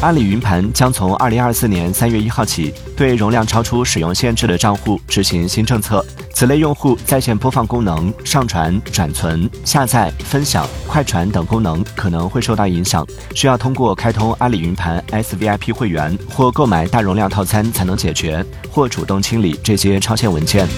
阿里云盘将从二零二四年三月一号起对容量超出使用限制的账户执行新政策。此类用户在线播放功能上传转存下载分享快传等功能可能会受到影响需要通过开通阿里云盘 svip 会员或购买大容量套餐才能解决或主动清理这些超限文件。